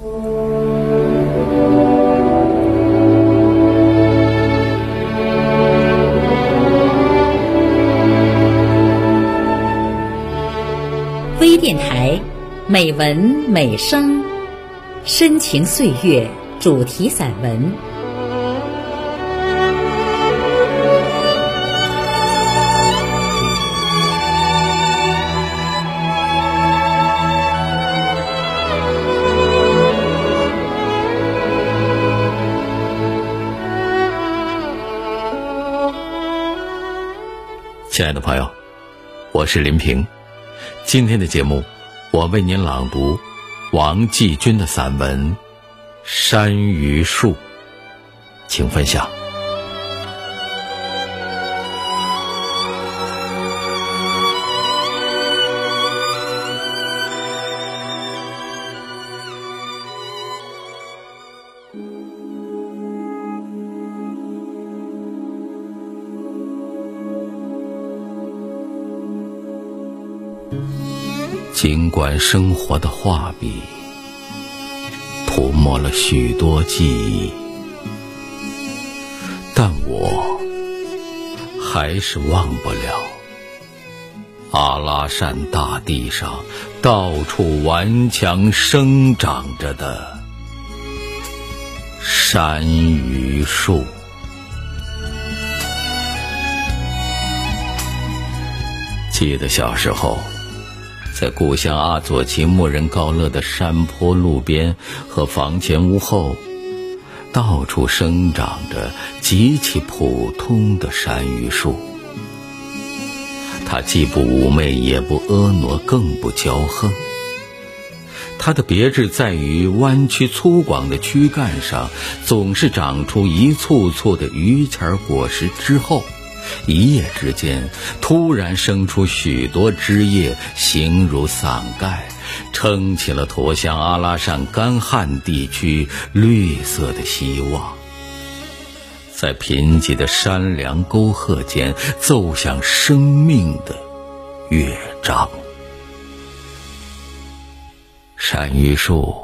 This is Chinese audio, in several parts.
微电台，美文美声，深情岁月主题散文。亲爱的朋友，我是林平。今天的节目，我为您朗读王继军的散文《山榆树》，请分享。尽管生活的画笔涂抹了许多记忆，但我还是忘不了阿拉善大地上到处顽强生长着的山榆树。记得小时候。在故乡阿左旗牧人高乐的山坡路边和房前屋后，到处生长着极其普通的山榆树。它既不妩媚，也不婀娜，更不骄横。它的别致在于弯曲粗犷的躯干上，总是长出一簇簇的榆钱果实之后。一夜之间，突然生出许多枝叶，形如伞盖，撑起了驼乡阿拉善干旱地区绿色的希望，在贫瘠的山梁沟壑间奏响生命的乐章。山榆树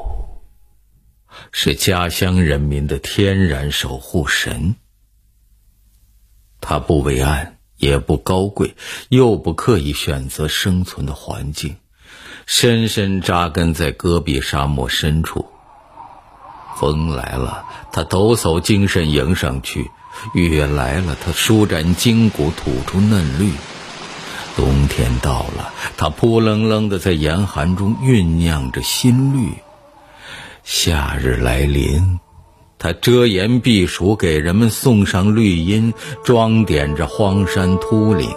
是家乡人民的天然守护神。它不伟岸，也不高贵，又不刻意选择生存的环境，深深扎根在戈壁沙漠深处。风来了，它抖擞精神迎上去；雨来了，它舒展筋骨吐出嫩绿；冬天到了，它扑棱棱的在严寒中酝酿着新绿；夏日来临。它遮炎避暑，给人们送上绿荫，装点着荒山秃岭。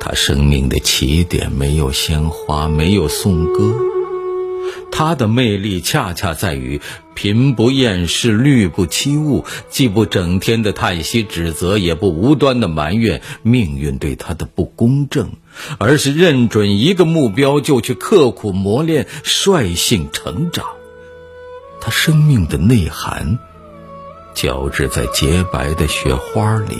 它生命的起点没有鲜花，没有颂歌，它的魅力恰恰在于贫不厌世，绿不欺物，既不整天的叹息指责，也不无端的埋怨命运对他的不公正，而是认准一个目标就去刻苦磨练，率性成长。他生命的内涵，交织在洁白的雪花里，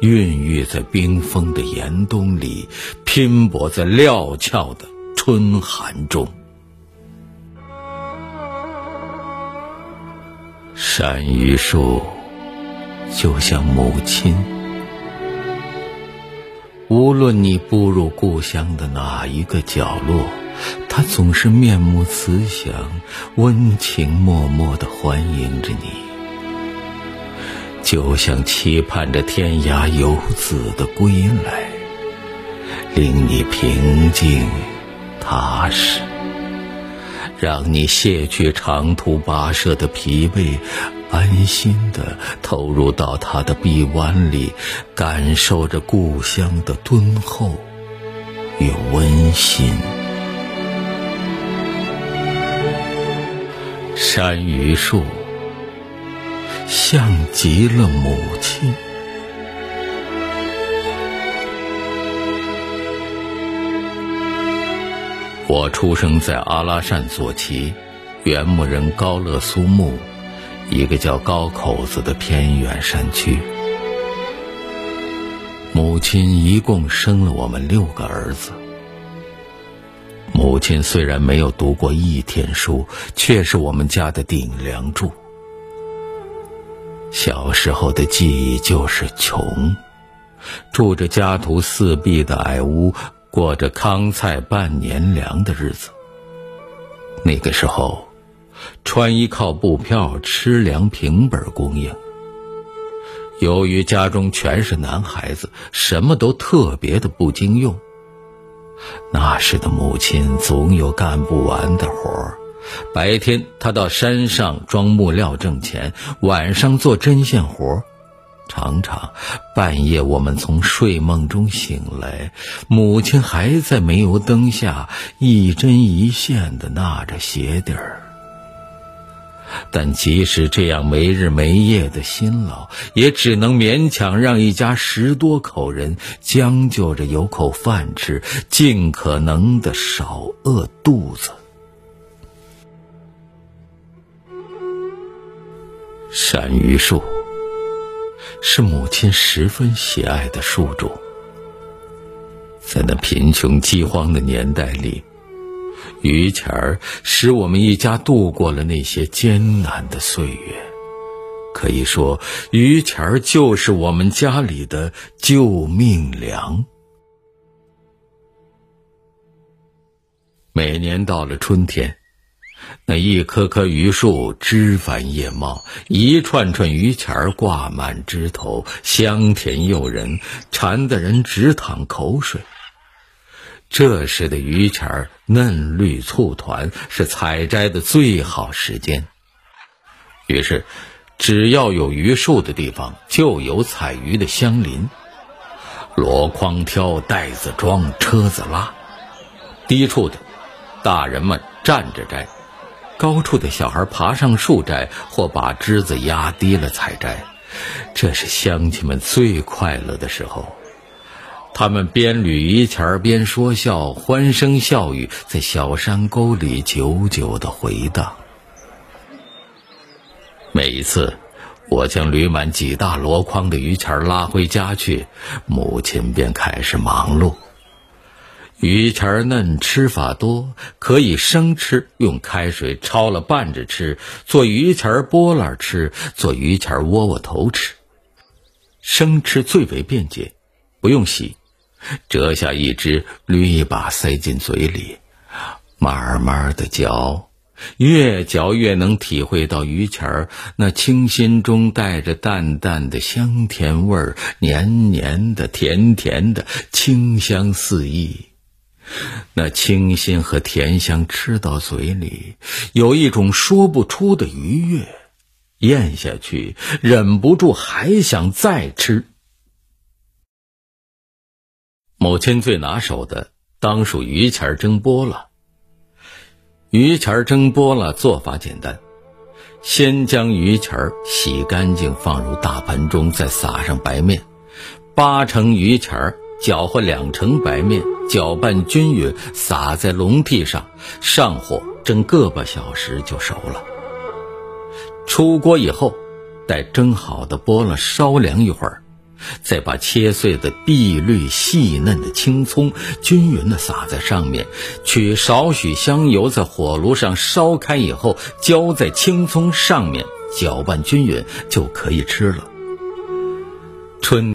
孕育在冰封的严冬里，拼搏在料峭的春寒中。山榆树就像母亲，无论你步入故乡的哪一个角落。他总是面目慈祥、温情脉脉的欢迎着你，就像期盼着天涯游子的归来，令你平静、踏实，让你卸去长途跋涉的疲惫，安心的投入到他的臂弯里，感受着故乡的敦厚与温馨。山榆树像极了母亲。我出生在阿拉善左旗原牧人高乐苏木一个叫高口子的偏远山区。母亲一共生了我们六个儿子。母亲虽然没有读过一天书，却是我们家的顶梁柱。小时候的记忆就是穷，住着家徒四壁的矮屋，过着糠菜半年粮的日子。那个时候，穿衣靠布票，吃粮凭本供应。由于家中全是男孩子，什么都特别的不经用。那时的母亲总有干不完的活儿，白天她到山上装木料挣钱，晚上做针线活儿。常常半夜我们从睡梦中醒来，母亲还在煤油灯下一针一线的纳着鞋底儿。但即使这样没日没夜的辛劳，也只能勉强让一家十多口人将就着有口饭吃，尽可能的少饿肚子。山榆树是母亲十分喜爱的树种，在那贫穷饥荒的年代里。榆钱儿使我们一家度过了那些艰难的岁月，可以说，榆钱儿就是我们家里的救命粮。每年到了春天，那一棵棵榆树枝繁叶茂，一串串榆钱儿挂满枝头，香甜诱人，馋得人直淌口水。这时的榆钱嫩绿簇团，是采摘的最好时间。于是，只要有榆树的地方，就有采榆的乡邻。箩筐挑，袋子装，车子拉。低处的，大人们站着摘；高处的小孩爬上树摘，或把枝子压低了采摘。这是乡亲们最快乐的时候。他们边捋榆钱儿边说笑，欢声笑语在小山沟里久久的回荡。每一次，我将捋满几大箩筐的榆钱儿拉回家去，母亲便开始忙碌。榆钱儿嫩，吃法多，可以生吃，用开水焯了拌着吃；做榆钱儿拨烂吃，做榆钱儿窝窝头吃。生吃最为便捷，不用洗。折下一只，捋一把塞进嘴里，慢慢的嚼，越嚼越能体会到鱼钱儿那清新中带着淡淡的香甜味儿，黏黏的，甜甜的，清香四溢。那清新和甜香吃到嘴里，有一种说不出的愉悦，咽下去忍不住还想再吃。母亲最拿手的当属榆钱蒸菠了。榆钱蒸菠了做法简单，先将榆钱洗干净，放入大盆中，再撒上白面，八成榆钱搅和两成白面，搅拌均匀，撒在笼屉上，上火蒸个把小时就熟了。出锅以后，待蒸好的波了稍凉一会儿。再把切碎的碧绿细嫩的青葱均匀的撒在上面，取少许香油，在火炉上烧开以后，浇在青葱上面，搅拌均匀就可以吃了。春。